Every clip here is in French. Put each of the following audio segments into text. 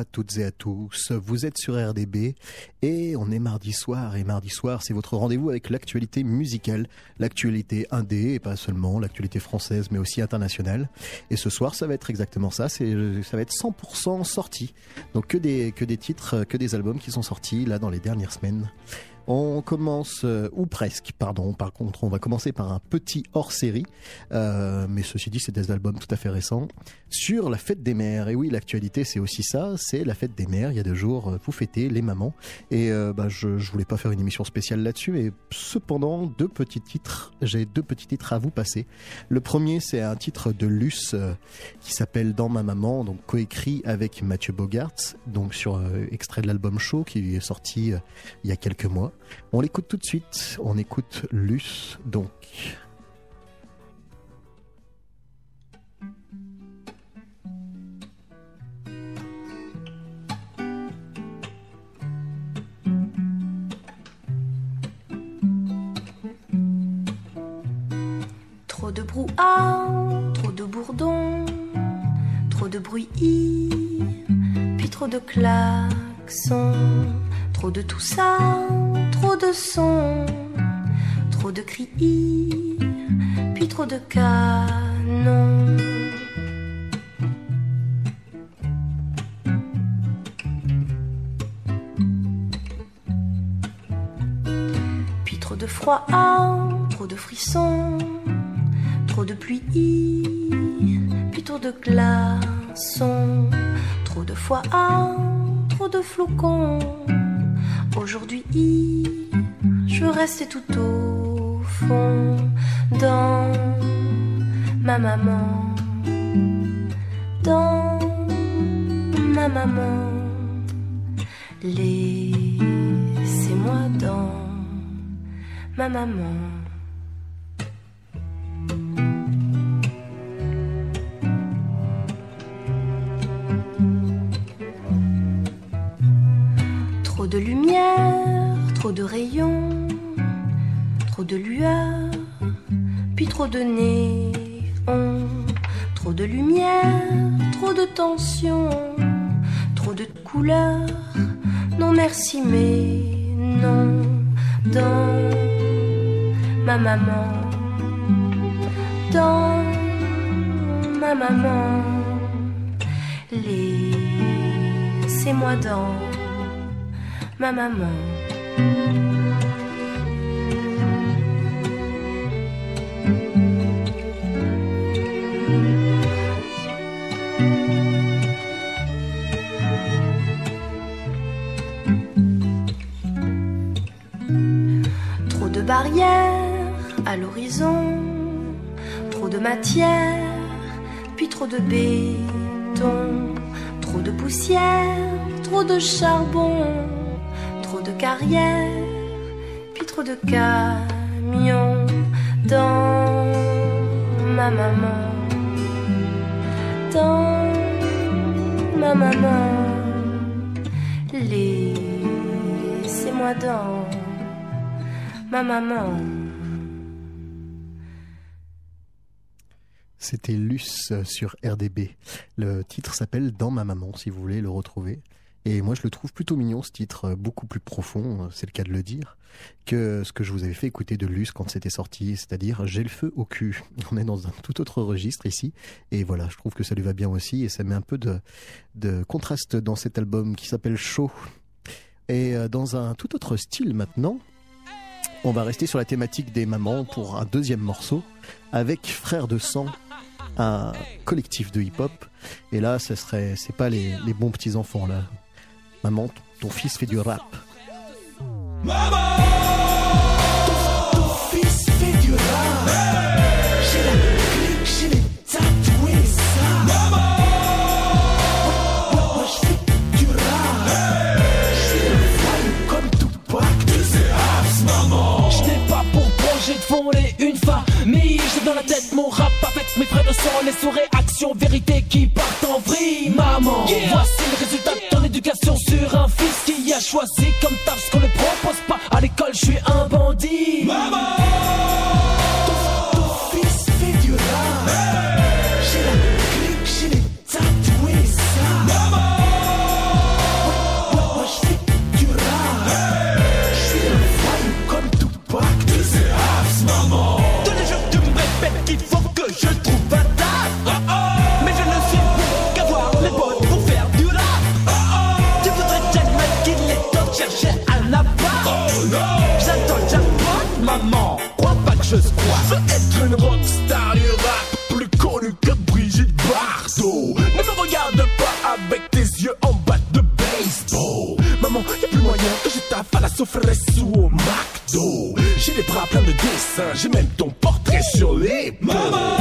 à toutes et à tous. Vous êtes sur RDB et on est mardi soir. Et mardi soir, c'est votre rendez-vous avec l'actualité musicale, l'actualité indé et pas seulement l'actualité française, mais aussi internationale. Et ce soir, ça va être exactement ça. C'est, ça va être 100% sorti. Donc que des, que des titres, que des albums qui sont sortis là dans les dernières semaines. On commence, euh, ou presque, pardon, par contre, on va commencer par un petit hors-série, euh, mais ceci dit, c'est des albums tout à fait récents, sur la fête des mères. Et oui, l'actualité, c'est aussi ça, c'est la fête des mères. Il y a deux jours, euh, vous fêtez les mamans. Et bah, je, je voulais pas faire une émission spéciale là-dessus, mais cependant, deux petits titres, j'ai deux petits titres à vous passer. Le premier, c'est un titre de Luce qui s'appelle Dans ma maman, donc coécrit avec Mathieu Bogart, donc sur extrait de l'album Show qui est sorti il y a quelques mois. On l'écoute tout de suite. On écoute Luce, donc. Trop de brouhaha, trop de bourdons, trop de bruit, puis trop de klaxons Trop de tout ça, trop de sons, trop de cris, puis trop de canons. Puis trop de froid, trop de frissons, trop de pluie, puis trop de glaçons, trop de fois, trop de flocons Aujourd'hui, je restais tout au fond dans ma maman, dans ma maman. Laissez-moi dans ma maman. Trop de rayons, trop de lueur, puis trop de néon, trop de lumière, trop de tension, trop de couleurs. Non merci mais non dans ma maman, dans ma maman, laissez-moi dans ma maman. Trop de barrières à l'horizon, trop de matière, puis trop de béton, trop de poussière, trop de charbon carrière, puis trop de camions dans ma maman, dans ma maman. Laissez-moi dans ma maman. C'était Luce sur RDB. Le titre s'appelle Dans ma maman, si vous voulez le retrouver. Et moi, je le trouve plutôt mignon, ce titre, euh, beaucoup plus profond, euh, c'est le cas de le dire, que ce que je vous avais fait écouter de Luce quand c'était sorti, c'est-à-dire J'ai le feu au cul. On est dans un tout autre registre ici. Et voilà, je trouve que ça lui va bien aussi, et ça met un peu de, de contraste dans cet album qui s'appelle Chaud. Et euh, dans un tout autre style maintenant, on va rester sur la thématique des mamans pour un deuxième morceau, avec Frères de sang un collectif de hip-hop. Et là, ce serait, c'est pas les, les bons petits enfants là. Maman, ton fils fait du rap. Maman ton, fils fait du rap. J'ai la clique, j'ai les tatoués, ça. Maman Moi, je fais du rap. J'ai le voyou comme Tupac. Tu sais, Abs, maman. Je n'ai pas pour projet de fonder une famille. J'ai dans la tête mon rap mes frères de sang, les sous-réactions, vérité qui partent en vrille. Maman, voici le résultat éducation sur un fils qui a choisi comme taf ce qu'on ne propose pas. À l'école, je suis un bandit. Maman! Sauteresse ou au McDo. J'ai les bras pleins de dessins, j'ai même ton portrait sur les Maman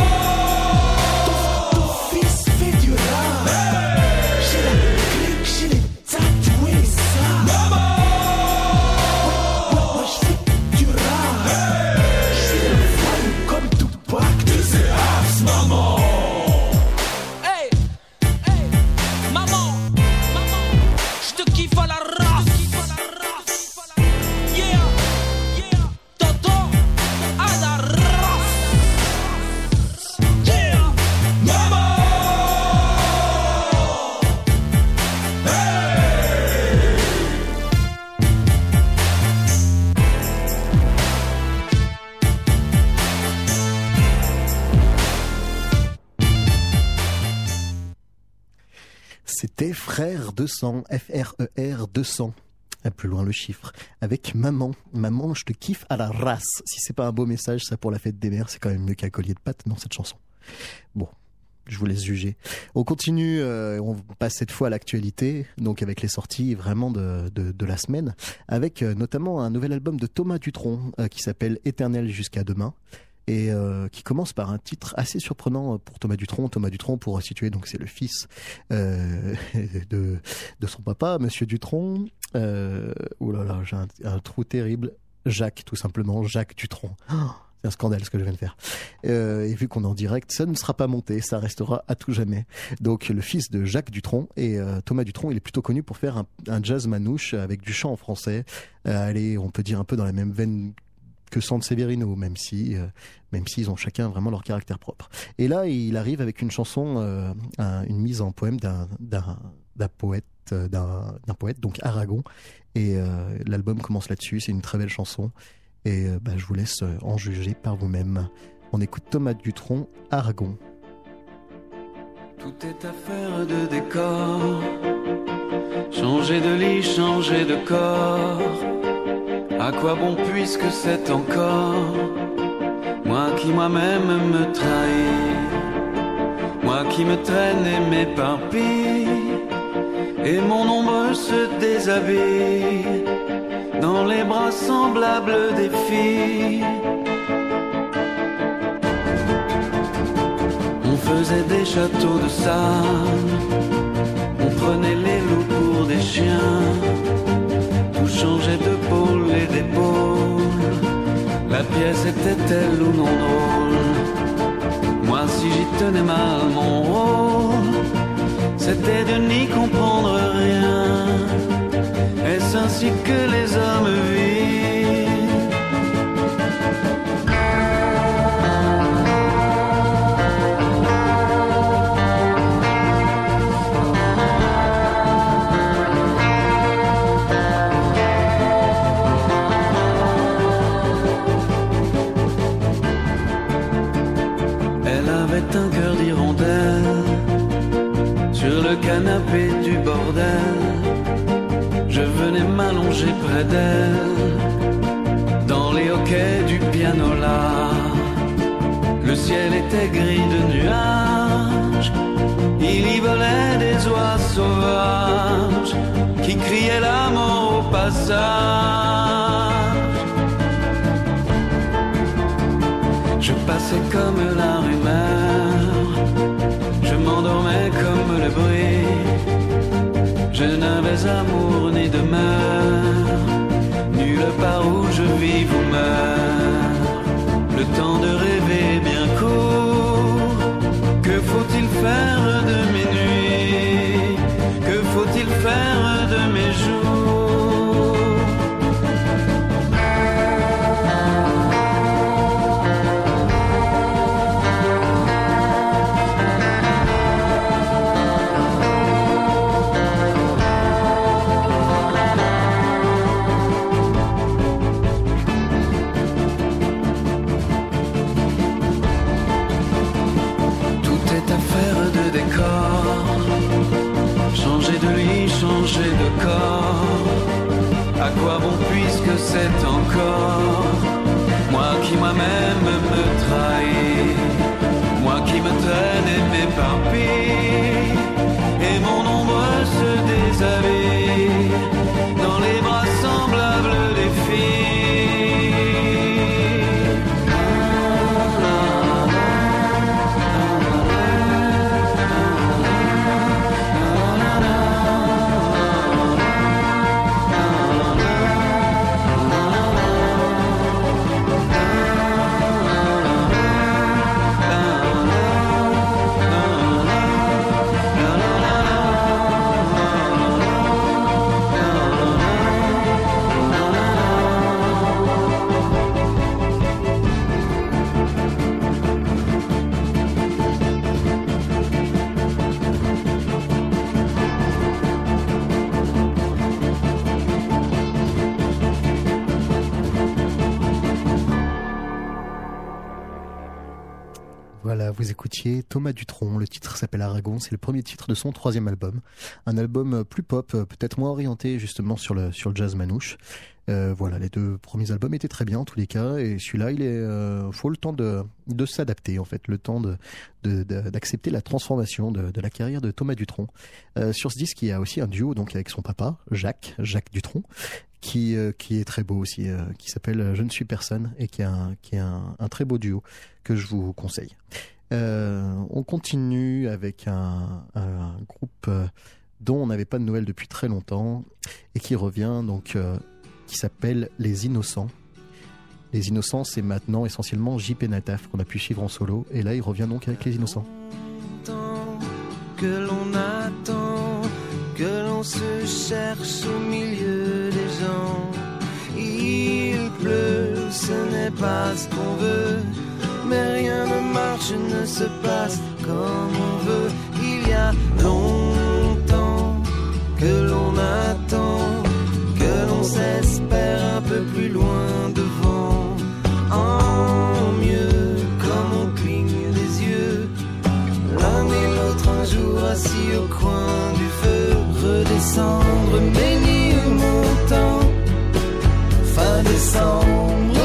200, F-R-E-R 200. Un Plus loin le chiffre. Avec Maman. Maman, je te kiffe à la race. Si c'est pas un beau message, ça pour la fête des mères, c'est quand même mieux qu'un collier de pâtes dans cette chanson. Bon. Je vous laisse juger. On continue, euh, on passe cette fois à l'actualité, donc avec les sorties vraiment de, de, la semaine, avec euh, notamment un nouvel album de Thomas Dutronc euh, qui s'appelle Éternel jusqu'à demain et euh, qui commence par un titre assez surprenant pour Thomas Dutronc. Thomas Dutronc, pour situer, donc c'est le fils euh, de, son papa, Monsieur Dutronc. Euh, oh là là, j'ai un, trou terrible. Jacques, tout simplement, Jacques Dutronc. C'est un scandale ce que je viens de faire. Euh, et vu qu'on est en direct, ça ne sera pas monté, ça restera à tout jamais. Donc le fils de Jacques Dutronc et Thomas Dutronc, il est plutôt connu pour faire un, jazz manouche avec du chant en français. Allez, on peut dire un peu dans la même veine que Sante Severino, même si, euh, même s'ils ont chacun vraiment leur caractère propre. Et là, il arrive avec une chanson, euh, un- une mise en poème d'un poète, euh, d'un poète, donc Aragon. Et l'album commence là-dessus. C'est une très belle chanson. Et bah, je vous laisse en juger par vous-même. On écoute Thomas Dutronc, Aragon. Tout est affaire de décor. Changer de lit, changer de corps. À quoi bon puisque c'est encore moi qui moi-même me trahis, moi qui me traîne et m'éparpille, et mon ombre se déshabille dans les bras semblables des filles. On faisait des châteaux de sable, on prenait les loups pour des chiens, La pièce était-elle ou non drôle Moi, si j'y tenais mal mon rôle, c'était de n'y comprendre rien. Est-ce ainsi que les hommes vivent? Je venais m'allonger près d'elle dans les hoquets du piano là. Le ciel était gris de nuages, il y volait des oies sauvages qui criaient la mort au passage. Je passais comme la Je n'avais amour encore vous écoutiez Thomas Dutronc. Le titre s'appelle Aragon. C'est le premier titre de son troisième album. Un album plus pop, peut-être moins orienté justement sur le, sur le jazz manouche. Euh, voilà, les deux premiers albums étaient très bien en tous les cas, et celui-là, il euh, faut le temps de, de s'adapter en fait, le temps d'accepter la transformation de, la carrière de Thomas Dutronc. Euh, sur ce disque, il y a aussi un duo donc avec son papa, Jacques, Jacques Dutronc, qui euh, qui est très beau aussi, euh, qui s'appelle Je ne suis personne et qui est un qui est un très beau duo que je vous conseille. Euh, on continue avec un, groupe dont on n'avait pas de nouvelles depuis très longtemps et qui revient donc qui s'appelle Les Innocents. Les Innocents, c'est maintenant essentiellement JP Nataf qu'on a pu suivre en solo et là il revient donc avec Les Innocents. Que l'on attend, que l'on se cherche au milieu des gens. Il pleut, ce n'est pas ce qu'on mais rien ne marche, ne se passe comme on veut. Il y a longtemps que l'on attend, que l'on s'espère un peu plus loin devant. En mieux, comme on cligne des yeux, l'un et l'autre un jour assis au coin du feu, redescendre, bénir montant, fin décembre,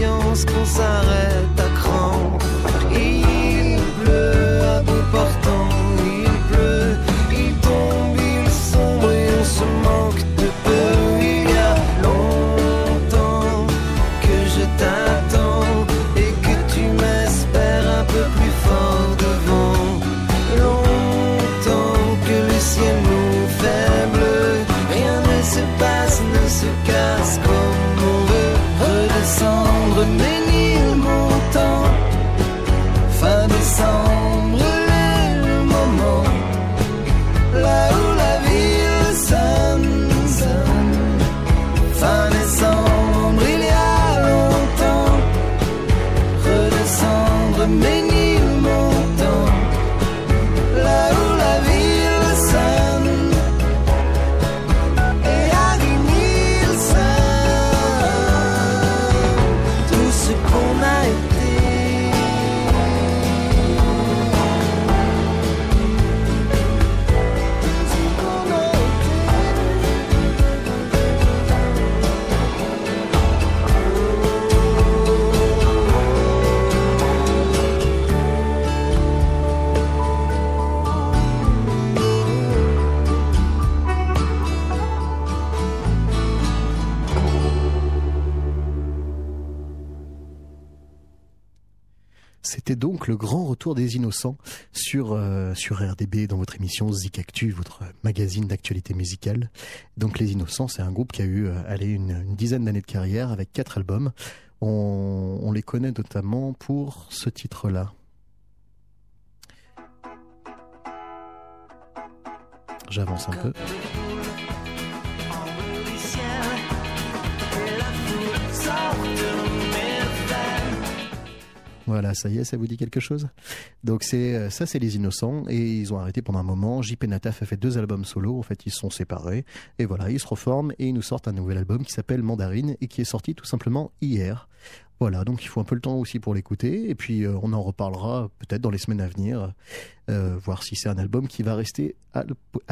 qu'on s'arrête innocents sur euh, sur RDB dans votre émission Zik Actu, votre magazine d'actualité musicale. Donc les innocents, c'est un groupe qui a eu euh, allez, une, dizaine d'années de carrière avec quatre albums. On les connaît notamment pour ce titre-là. J'avance un peu. Voilà, ça y est, ça vous dit quelque chose? Donc c'est euh, ça, c'est les Innocents et ils ont arrêté pendant un moment. JP Nataf a fait deux albums solo. En fait, ils se sont séparés et voilà, ils se reforment et ils nous sortent un nouvel album qui s'appelle Mandarine et qui est sorti tout simplement hier. Voilà, donc il faut un peu le temps aussi pour l'écouter, et puis euh, on en reparlera peut-être dans les semaines à venir, euh, voir si c'est un album qui va rester à,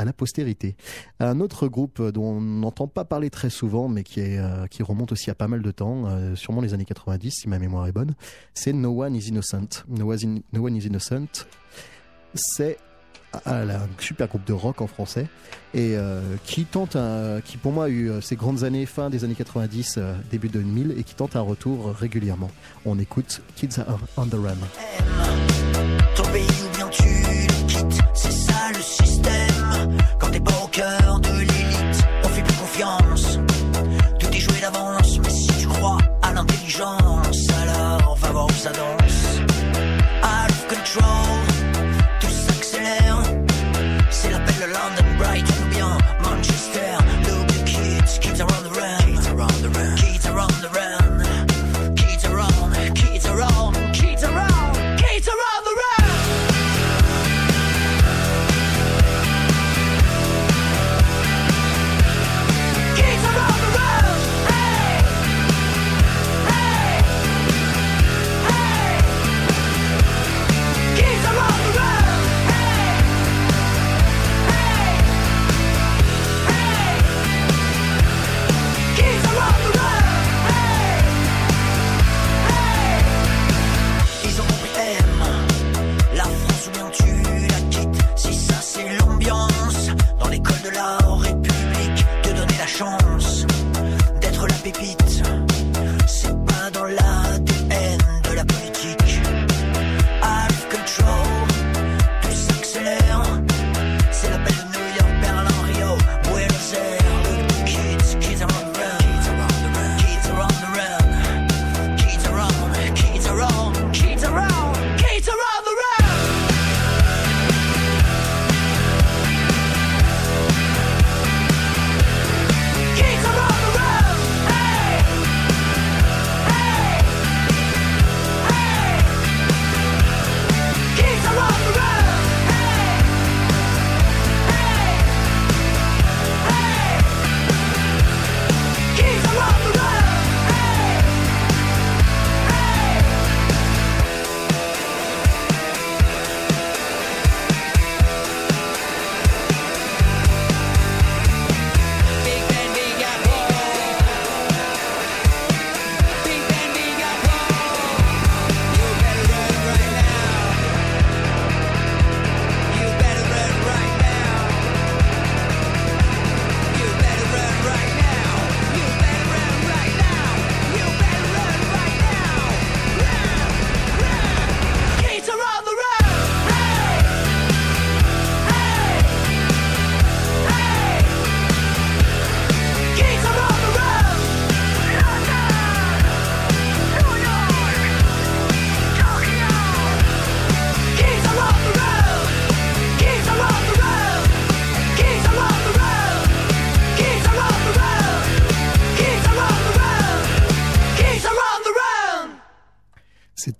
la postérité. Un autre groupe dont on n'entend pas parler très souvent, mais qui, euh, qui remonte aussi à pas mal de temps, sûrement les années 90 si ma mémoire est bonne, c'est No One Is Innocent. No One Is Innocent, c'est un super groupe de rock en français et euh, qui tente un, qui pour moi a eu euh, ses grandes années fin des années 90 euh, début 2000 et qui tente un retour régulièrement. On écoute Kids Are on the Run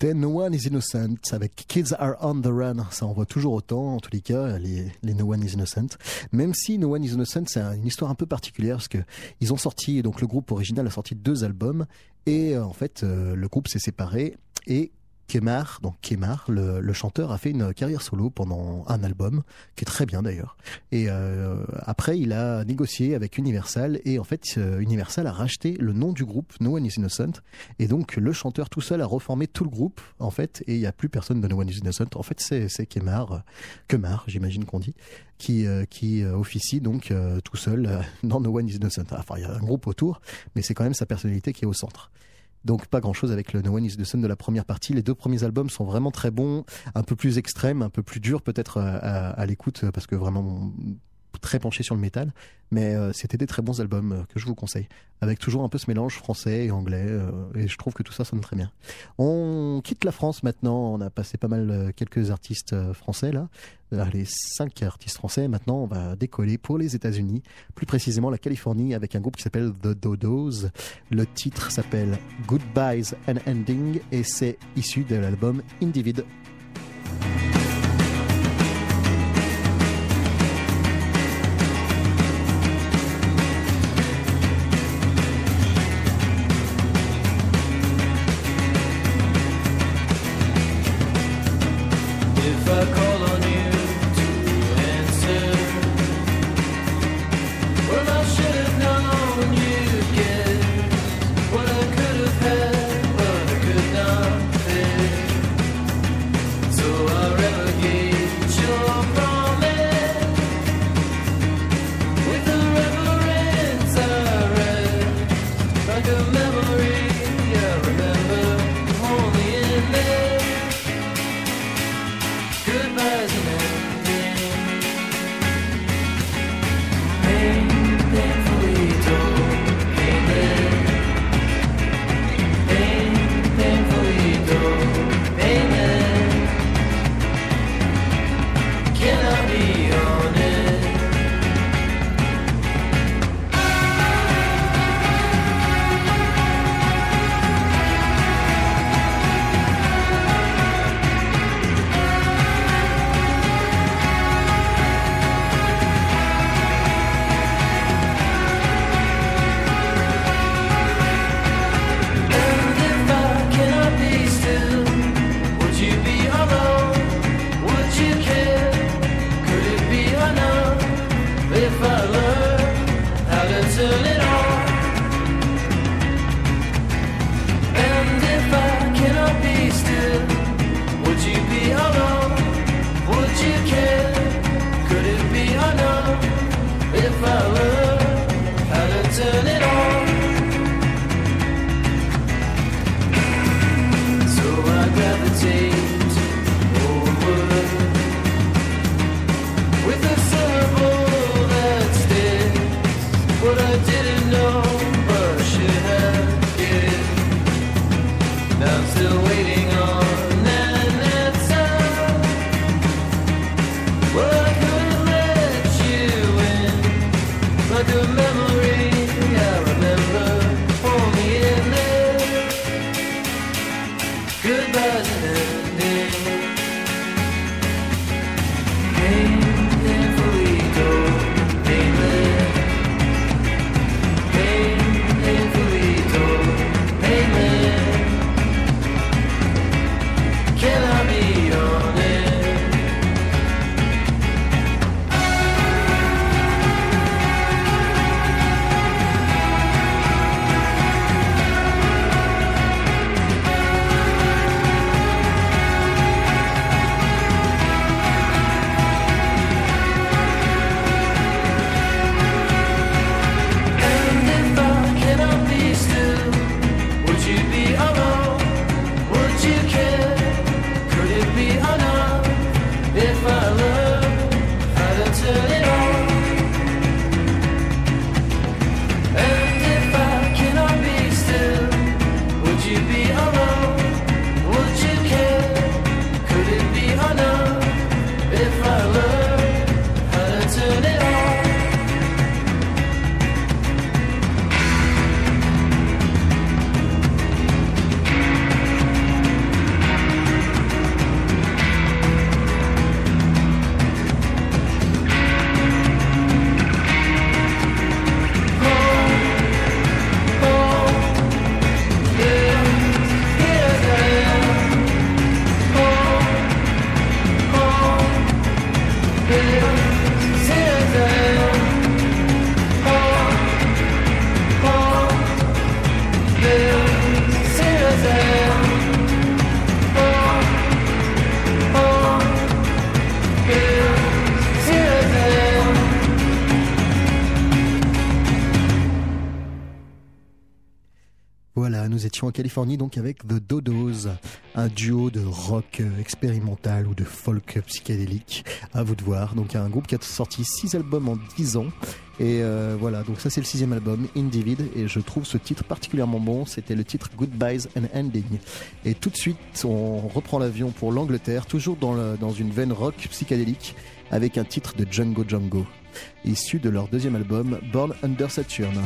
No One is Innocent avec Kids Are on the Run. Ça envoie toujours autant, en tous les cas, les, les No One is Innocent. Même si No One is Innocent, c'est une histoire un peu particulière parce que ils ont sorti, donc le groupe original a sorti deux albums et euh, en fait, euh, le groupe s'est séparé et Kemar, donc Kemar, le, chanteur, a fait une carrière solo pendant un album, qui est très bien d'ailleurs. Et euh, après, il a négocié avec Universal, et en fait, euh, Universal a racheté le nom du groupe No One Is Innocent, et donc le chanteur tout seul a reformé tout le groupe, en fait, et il n'y a plus personne de No One Is Innocent. En fait, c'est Kemar, Kemar, j'imagine qu'on dit, qui, euh, qui officie donc tout seul dans No One Is Innocent. Enfin, il y a un groupe autour, mais c'est quand même sa personnalité qui est au centre. Donc pas grand chose avec le No One Is the Sun de la première partie. Les deux premiers albums sont vraiment très bons, un peu plus extrêmes, un peu plus durs peut-être à, l'écoute parce que vraiment très penché sur le métal, mais euh, c'était des très bons albums euh, que je vous conseille, avec toujours un peu ce mélange français et anglais, euh, et je trouve que tout ça sonne très bien. On quitte la France maintenant, on a passé pas mal quelques artistes français là, là, les cinq artistes français, maintenant on va décoller pour les États-Unis, plus précisément la Californie, avec un groupe qui s'appelle The Dodos. Le titre s'appelle Goodbyes and Ending, et c'est issu de l'album Individ. Whoa. Nous étions en Californie donc avec The Dodos, un duo de rock expérimental ou de folk psychédélique, à vous de voir. Donc un groupe qui a sorti six albums en 10 ans. Et euh, voilà, donc ça c'est le sixième album, Individ, et je trouve ce titre particulièrement bon. C'était le titre Goodbyes and Ending. Et tout de suite, on reprend l'avion pour l'Angleterre, toujours dans, dans une veine rock psychédélique, avec un titre de Django Django, issu de leur deuxième album, Born Under Saturn.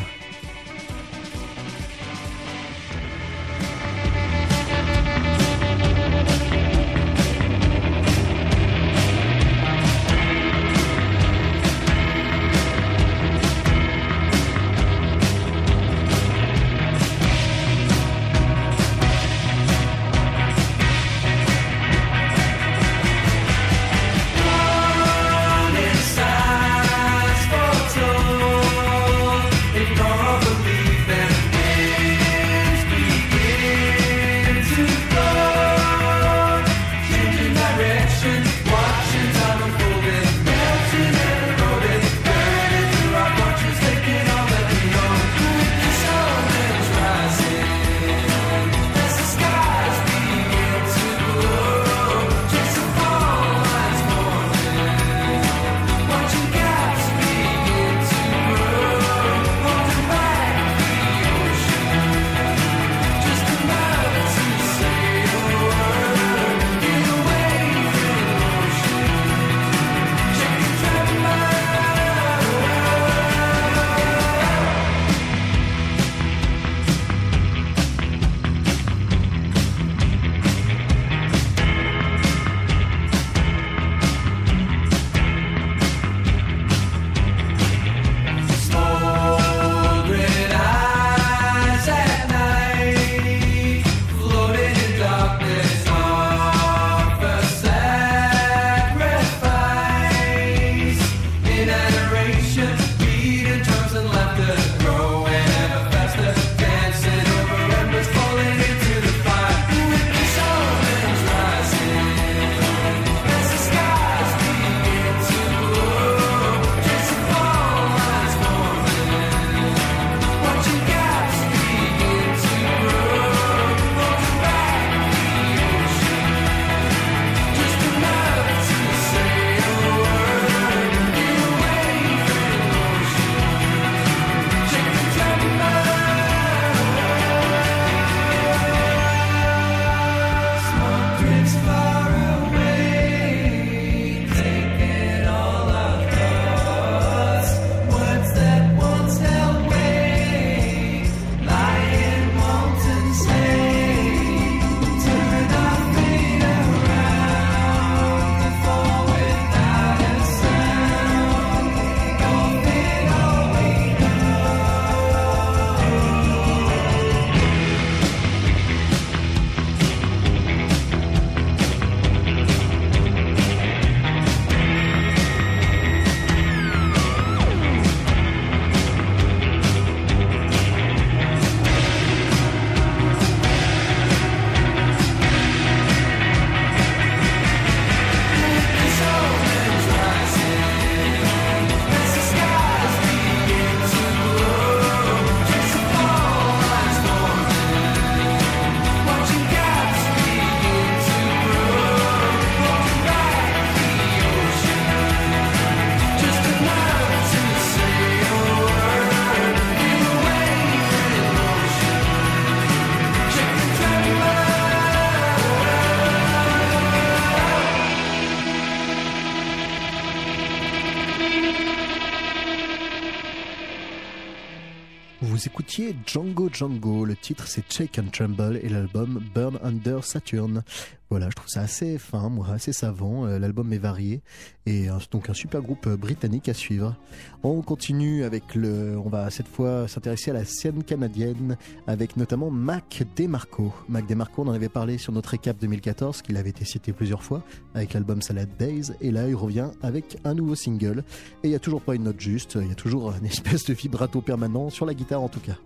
C'est Shake and Tremble et l'album Burn Under Saturn. Voilà, je trouve ça assez fin, moi, assez savant. Euh, l'album est varié et donc un super groupe euh, britannique à suivre. On continue avec le, on va cette fois s'intéresser à la scène canadienne avec notamment Mac DeMarco. Mac DeMarco, on en avait parlé sur notre récap 2014, qu'il avait été cité plusieurs fois avec l'album Salad Days et là il revient avec un nouveau single et il y a toujours pas une note juste, il y a toujours une espèce de vibrato permanent sur la guitare en tout cas.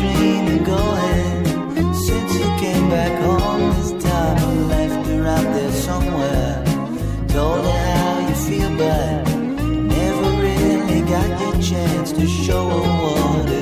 Dreaming going since you came back home this time. Left her out there somewhere. Told her how you feel, but never really got your chance to show her what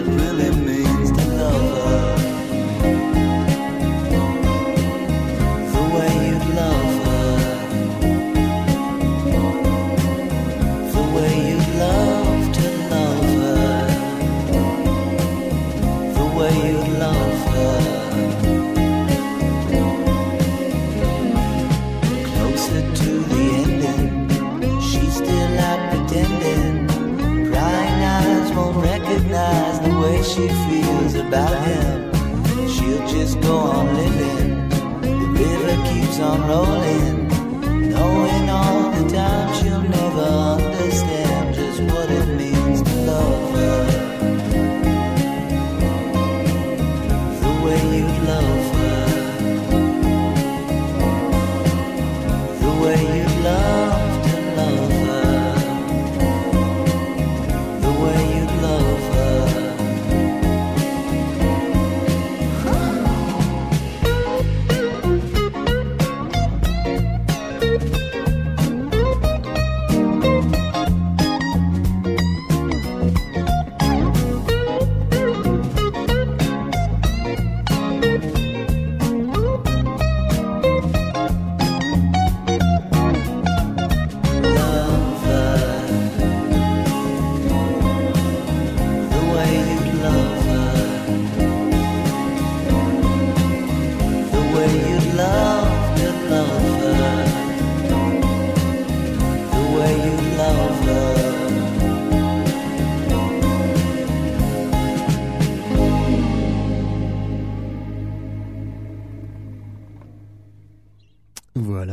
she feels about him. She'll just go on living. The river keeps on rolling, knowing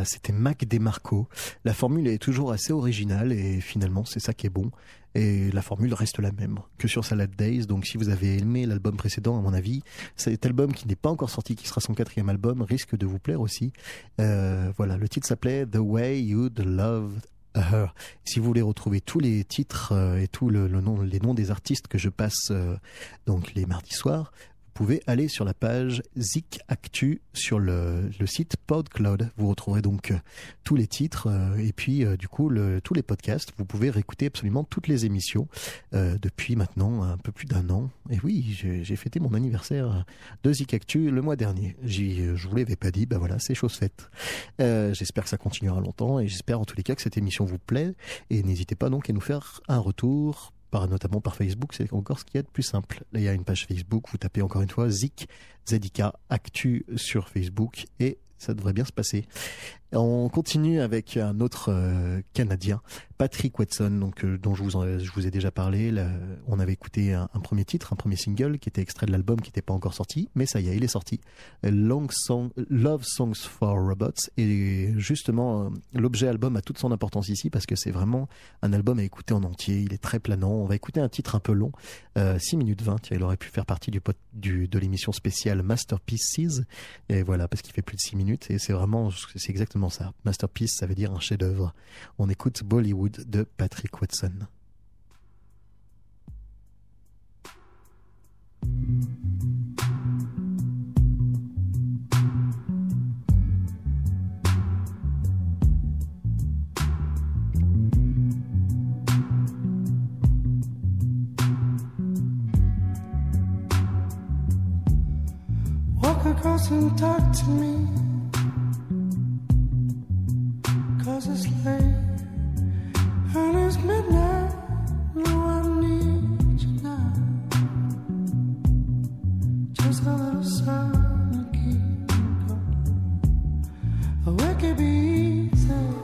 C'était Mac DeMarco. La formule est toujours assez originale et finalement c'est ça qui est bon. Et la formule reste la même que sur Salad Days. Donc si vous avez aimé l'album précédent, à mon avis, cet album qui n'est pas encore sorti, qui sera son quatrième album, risque de vous plaire aussi. Euh, voilà, le titre s'appelait The Way You'd Love Her. Si vous voulez retrouver tous les titres euh, et tous les noms des artistes que je passe euh, donc les mardis soirs, pouvez aller sur la page Zik Actu sur le, site PodCloud. Vous retrouverez donc euh, tous les titres euh, et puis euh, du coup tous les podcasts. Vous pouvez réécouter absolument toutes les émissions depuis maintenant un peu plus d'un an. Et oui, j'ai fêté mon anniversaire de Zik Actu le mois dernier. Je vous l'avais pas dit, ben voilà, c'est chose faite. J'espère que ça continuera longtemps et j'espère en tous les cas que cette émission vous plaît. Et n'hésitez pas donc à nous faire un retour par, notamment par Facebook, c'est encore ce qu'il y a de plus simple. Là, il y a une page Facebook, vous tapez encore une fois Zik, ZIK, Actu sur Facebook et ça devrait bien se passer. On continue avec un autre euh, Canadien, Patrick Watson, euh, dont je vous, ai déjà parlé. On avait écouté un, premier titre, un premier single qui était extrait de l'album qui n'était pas encore sorti, mais ça y est, il est sorti. Love Songs for Robots et justement euh, l'objet album a toute son importance ici parce que c'est vraiment un album à écouter en entier. Il est très planant. On va écouter un titre un peu long, euh, 6 minutes 20. Tiens, il aurait pu faire partie du de l'émission spéciale Masterpieces. Et voilà, parce qu'il fait plus de 6 minutes et c'est vraiment, c'est exactement ça. Masterpiece, ça veut dire un chef-d'œuvre. On écoute Bollywood de Patrick Watson. It's late and it's midnight. No, I need you now. Just a little sun to keep me cold. A wicked be easy.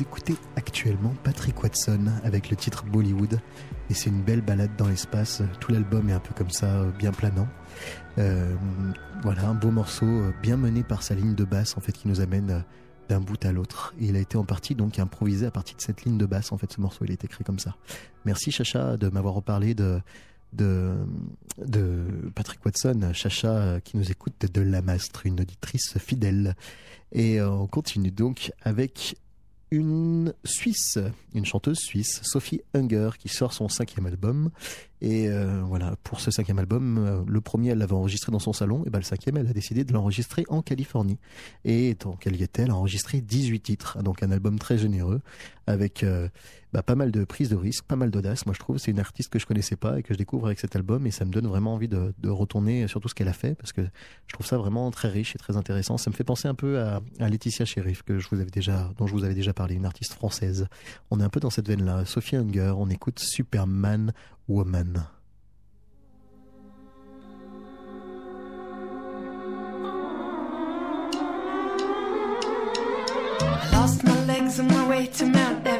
Écoutez actuellement Patrick Watson avec le titre Bollywood et c'est une belle balade dans l'espace. Tout l'album est un peu comme ça, euh, bien planant. Euh, voilà, un beau morceau euh, bien mené par sa ligne de basse en fait qui nous amène d'un bout à l'autre. Il a été en partie donc improvisé à partir de cette ligne de basse. En fait, ce morceau il est écrit comme ça. Merci Chacha de m'avoir reparlé de de, Patrick Watson, Chacha qui nous écoute de Lamastre, une auditrice fidèle. Et on continue donc avec une Suisse, une chanteuse suisse, Sophie Hunger, qui sort son cinquième album. Et euh, voilà, pour ce cinquième album, euh, le premier, elle l'avait enregistré dans son salon, et ben le cinquième, elle a décidé de l'enregistrer en Californie. Et tant qu'elle y était, elle a enregistré 18 titres, donc un album très généreux, avec euh, bah, pas mal de prises de risques, pas mal d'audace. Moi, je trouve c'est une artiste que je connaissais pas et que je découvre avec cet album, et ça me donne vraiment envie de, retourner sur tout ce qu'elle a fait, parce que je trouve ça vraiment très riche et très intéressant. Ça me fait penser un peu à, à Laetitia Sheriff, que je vous avais déjà, dont je vous avais déjà parlé, une artiste française. On est un peu dans cette veine-là. Sophie Hunger, on écoute Superman Woman. I lost my legs on my way to Mount Everest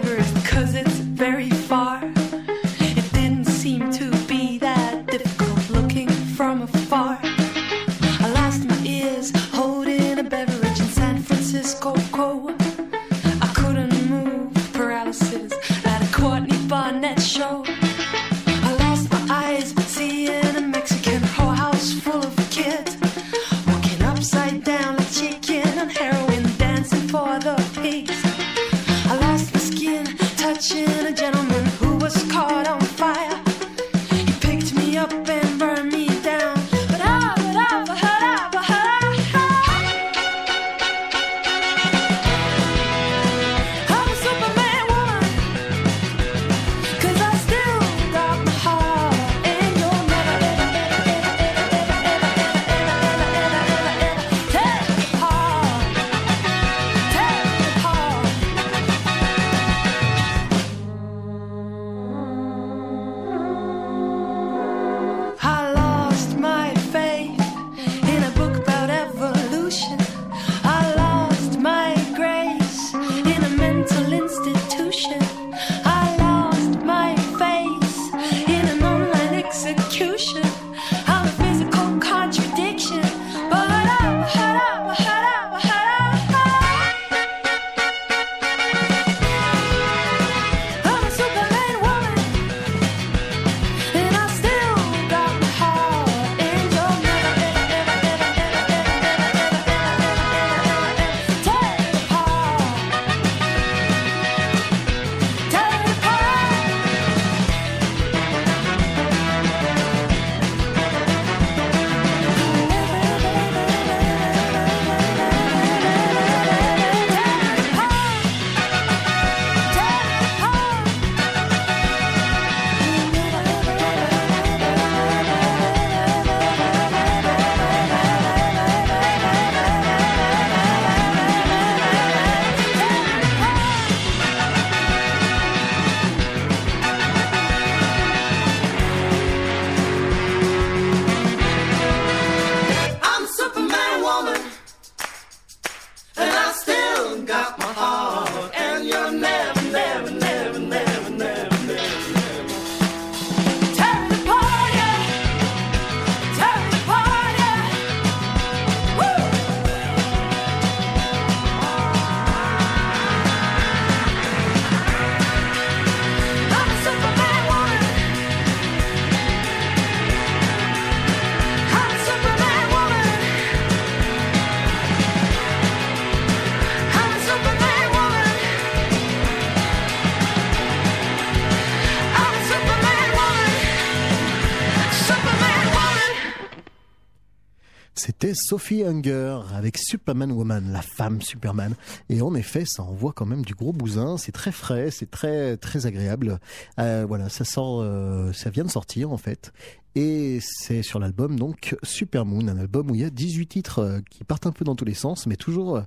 C'était Sophie Hunger avec Superman Woman, la femme Superman. Et en effet, ça envoie quand même du gros bousin. C'est très frais, c'est très très agréable. Euh, voilà, ça sort, euh, ça vient de sortir en fait. Et c'est sur l'album donc Supermoon, un album où il y a 18 titres euh, qui partent un peu dans tous les sens, mais toujours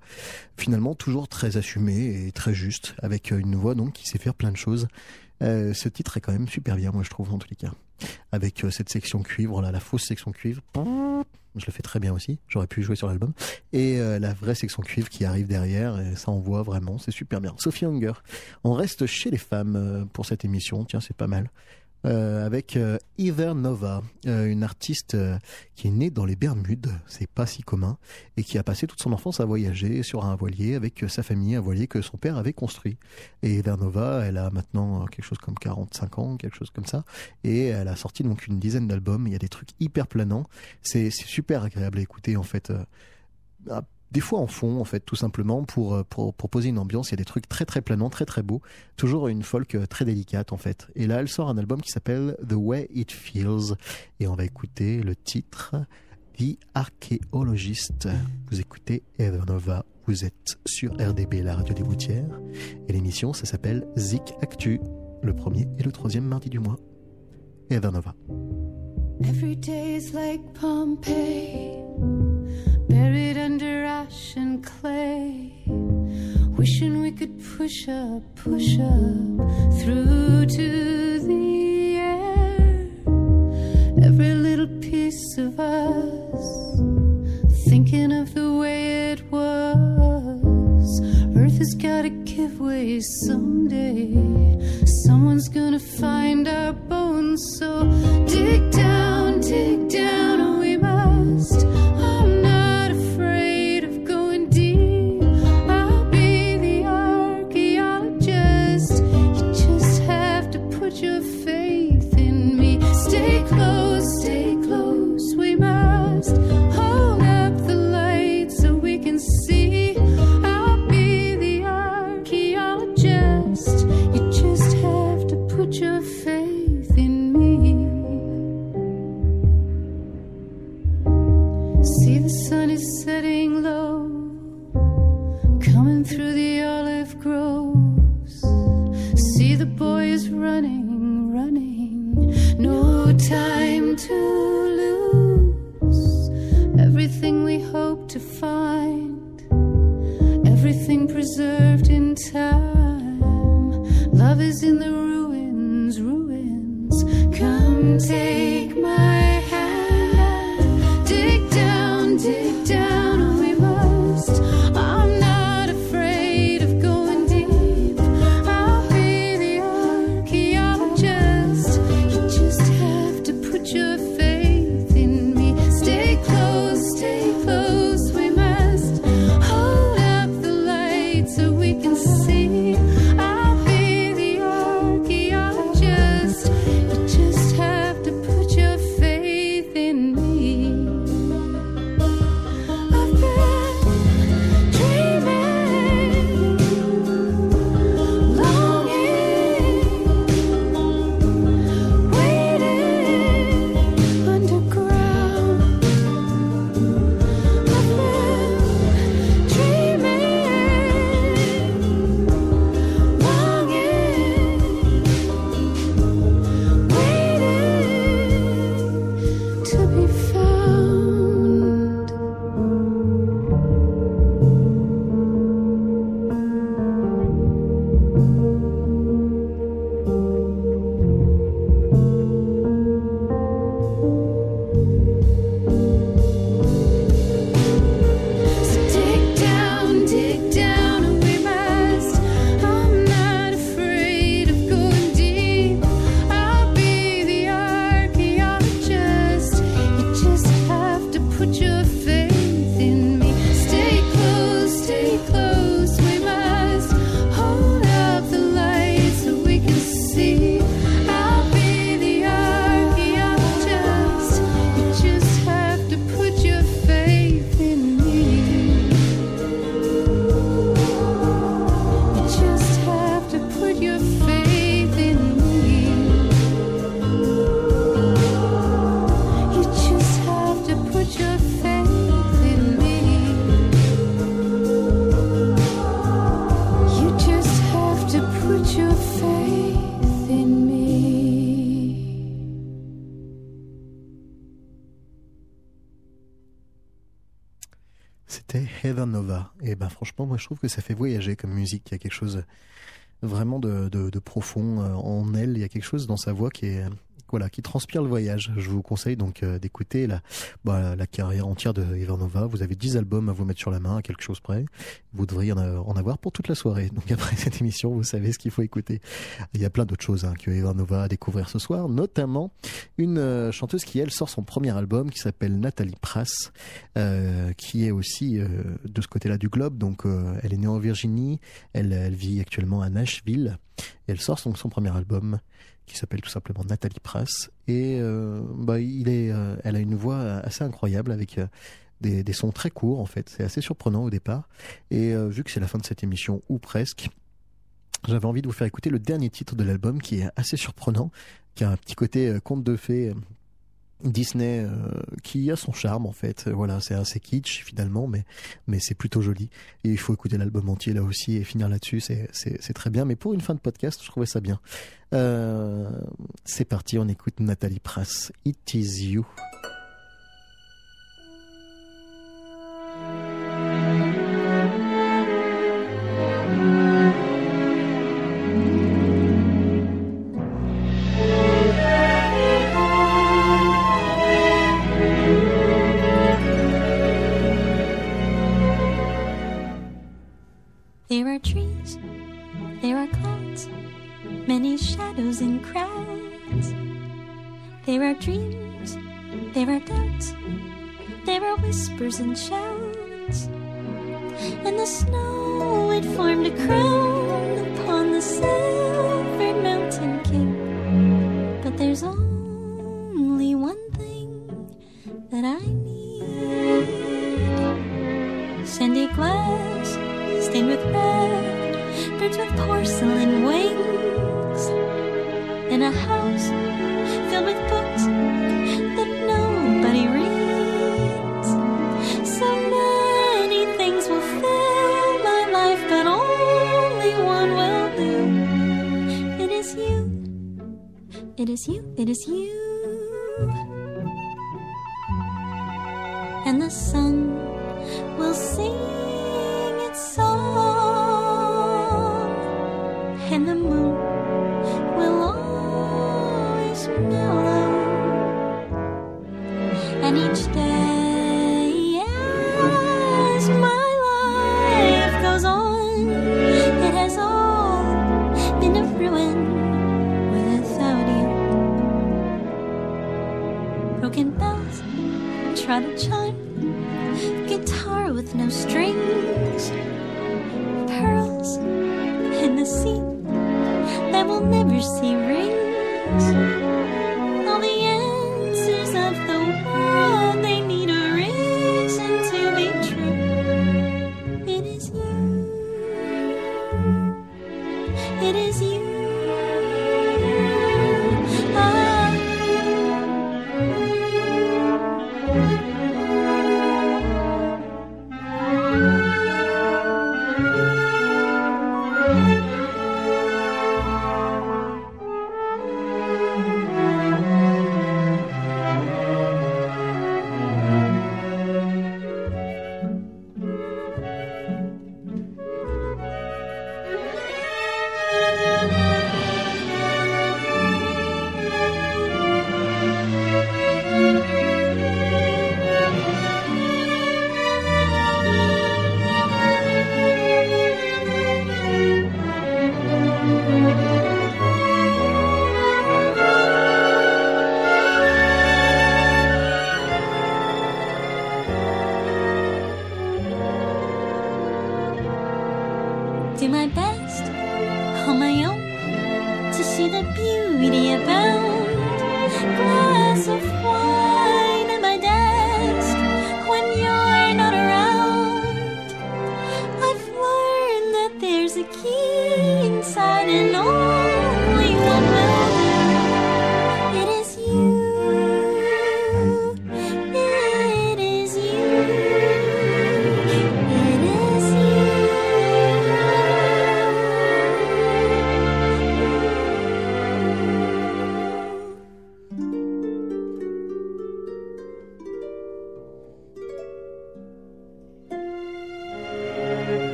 finalement toujours très assumés et très justes, avec une voix donc qui sait faire plein de choses. Ce titre est quand même super bien, moi je trouve en tous les cas, avec euh, cette section cuivre, la fausse section cuivre. Je le fais très bien aussi, j'aurais pu jouer sur l'album. Et euh, la vraie section cuivre qui arrive derrière, et ça envoie vraiment, c'est super bien. Sophie Hunger. On reste chez les femmes euh, pour cette émission, tiens, c'est pas mal. Euh, avec euh, Heather Nova, euh, une artiste euh, qui est née dans les Bermudes, c'est pas si commun, et qui a passé toute son enfance à voyager sur un voilier avec sa famille, un voilier que son père avait construit. Et Heather Nova, elle a maintenant quelque chose comme 45 ans, quelque chose comme ça, et elle a sorti donc une dizaine d'albums. Il y a des trucs hyper planants, c'est super agréable à écouter en fait. Des fois en fond, en fait, tout simplement pour, euh, proposer une ambiance. Il y a des trucs très très planants, très très beaux. Toujours une folk euh, très délicate en fait. Et là, elle sort un album qui s'appelle The Way It Feels. Et on va écouter le titre The Archaeologist. Vous écoutez Heather Nova. Vous êtes sur RDB, la radio des gouttières. Et l'émission, ça s'appelle Zik Actu. Le premier et le troisième mardi du mois. Heather Nova. Every day is like Pompeii, ash and clay. Wishing we could push up, push up through to the air. Every little piece of us, thinking of the way it was. Earth has gotta give way someday. Someone's gonna find our bones, so dig down, dig down, trouve que ça fait voyager comme musique. Il y a quelque chose vraiment de, de, profond euh, en elle. Il y a quelque chose dans sa voix qui est voilà, qui transpire le voyage. Je vous conseille donc euh, d'écouter la, bah, la carrière entière de Evernova. Vous avez 10 albums à vous mettre sur la main, à quelque chose près. Vous devriez en avoir pour toute la soirée. Donc après cette émission, vous savez ce qu'il faut écouter. Il y a plein d'autres choses hein, que Evernova a découvrir ce soir, notamment une euh, chanteuse qui, elle, sort son premier album qui s'appelle Nathalie Prass, euh, qui est aussi de ce côté-là du globe. Donc elle est née en Virginie, elle, elle vit actuellement à Nashville. Et elle sort son, son premier album qui s'appelle tout simplement Nathalie Prass. Et euh, bah, euh, elle a une voix assez incroyable avec euh, des, sons très courts en fait. C'est assez surprenant au départ. Et euh, vu que c'est la fin de cette émission, ou presque, j'avais envie de vous faire écouter le dernier titre de l'album qui est assez surprenant, qui a un petit côté euh, conte de fées. Disney euh, qui a son charme en fait voilà c'est assez kitsch finalement mais mais c'est plutôt joli et il faut écouter l'album entier là aussi et finir là-dessus c'est c'est c'est très bien mais pour une fin de podcast je trouvais ça bien euh, c'est parti, on écoute Nathalie Prass. It is you. And shouts. Is you, it is you.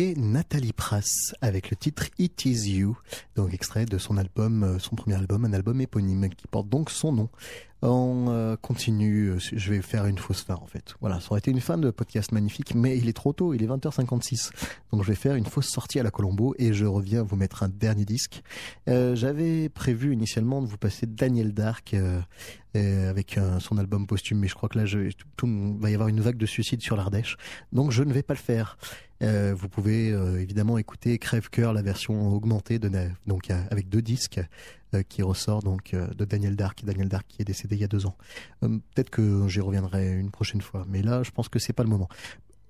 Nathalie Prass avec le titre It Is You, donc extrait de son album, euh, son premier album, un album éponyme qui porte donc son nom. On euh, continue, euh, je vais faire une fausse fin en fait. Voilà, ça aurait été une fin de podcast magnifique, mais il est trop tôt, il est 20h56. Donc je vais faire une fausse sortie à la Colombo et je reviens vous mettre un dernier disque. Euh, J'avais prévu initialement de vous passer Daniel Dark avec son album posthume, mais je crois que là, je, va y avoir une vague de suicides sur l'Ardèche. Donc je ne vais pas le faire. Vous pouvez évidemment écouter Crève-Cœur, la version augmentée de donc avec deux disques qui ressort donc euh, de Daniel Dark, Daniel Dark qui est décédé il y a deux ans. Euh, Peut-être que j'y reviendrai une prochaine fois, mais là je pense que c'est pas le moment.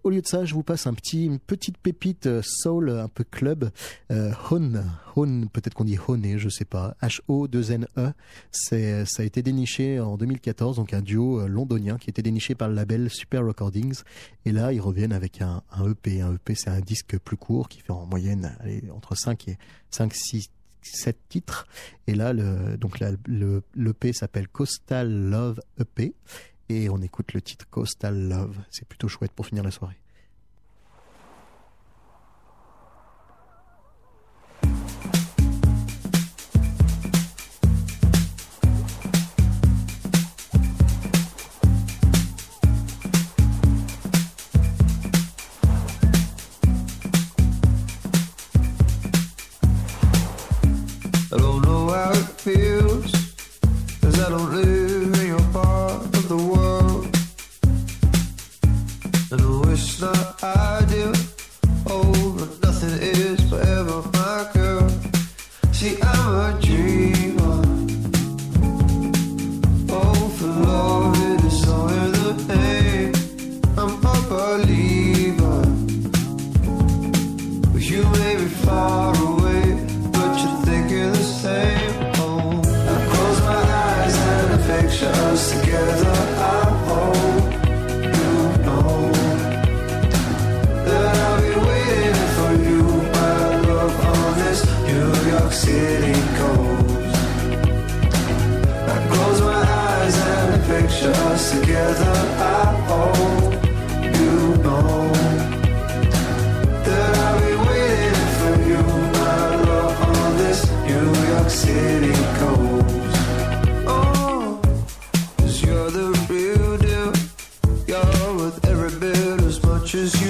Au lieu de ça, je vous passe un petit, une petite pépite euh, soul, un peu club, euh, Hone, peut-être qu'on dit Hone, je sais pas, H-O-2-N-E. C'est, ça a été déniché en 2014, donc un duo euh, londonien qui était déniché par le label Super Recordings. Et là, ils reviennent avec un, EP. Un EP, c'est un disque plus court qui fait en moyenne entre 5 et 5, 6, 7 titres. Et là, le, donc le, l'EP s'appelle Coastal Love EP. Et on écoute le titre Coastal Love. C'est plutôt chouette pour finir la soirée. Much as you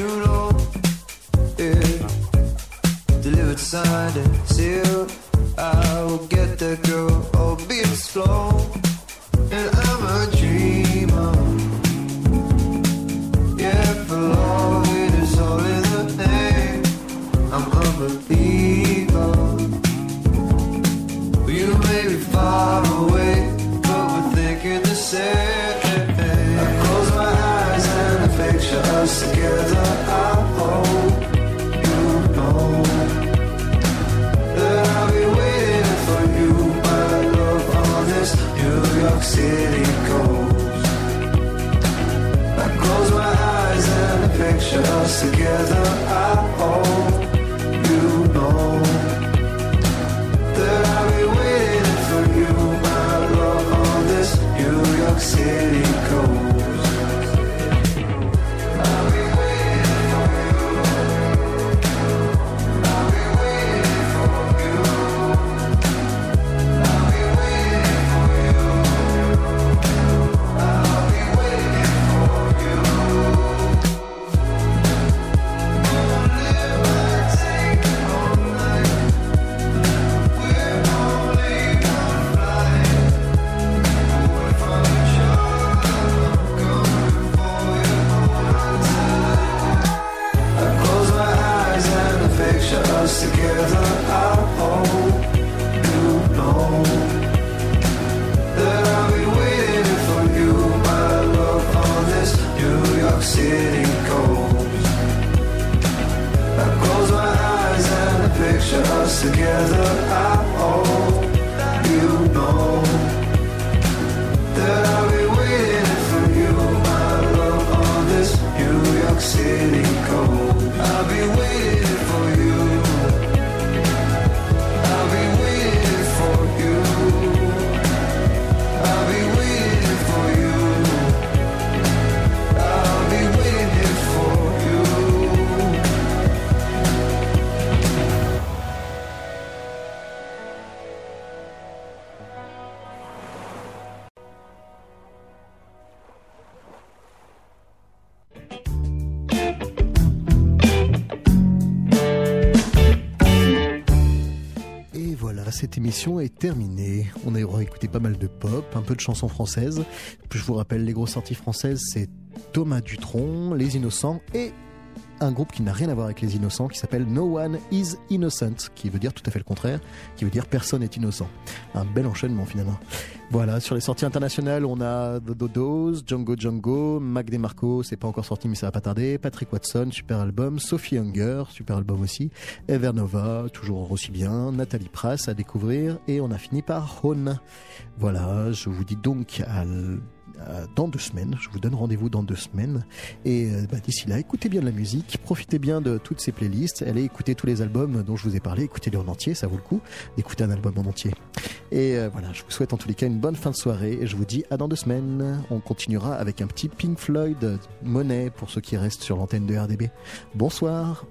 émission est terminée. On a écouté pas mal de pop, un peu de chansons françaises. Je vous rappelle, les grosses sorties françaises, c'est Thomas Dutronc, Les Innocents et un groupe qui n'a rien à voir avec les innocents, qui s'appelle No One is Innocent, qui veut dire tout à fait le contraire, qui veut dire personne n'est innocent. Un bel enchaînement finalement. Voilà, sur les sorties internationales, on a The Dodos, Django Django, Mac DeMarco, c'est pas encore sorti mais ça va pas tarder, Patrick Watson, super album, Sophie Hunger, super album aussi, Evernova, toujours aussi bien, Nathalie Prass à découvrir, et on a fini par Hone. Voilà, je vous dis donc à euh, dans deux semaines. Je vous donne rendez-vous dans deux semaines. Et euh, bah, d'ici là, écoutez bien de la musique, profitez bien de toutes ces playlists, allez écouter tous les albums dont je vous ai parlé, écoutez-les en entier, ça vaut le coup d'écouter un album en entier. Et euh, voilà, je vous souhaite en tous les cas une bonne fin de soirée et je vous dis à dans deux semaines. On continuera avec un petit Pink Floyd Monet pour ceux qui restent sur l'antenne de RDB. Bonsoir.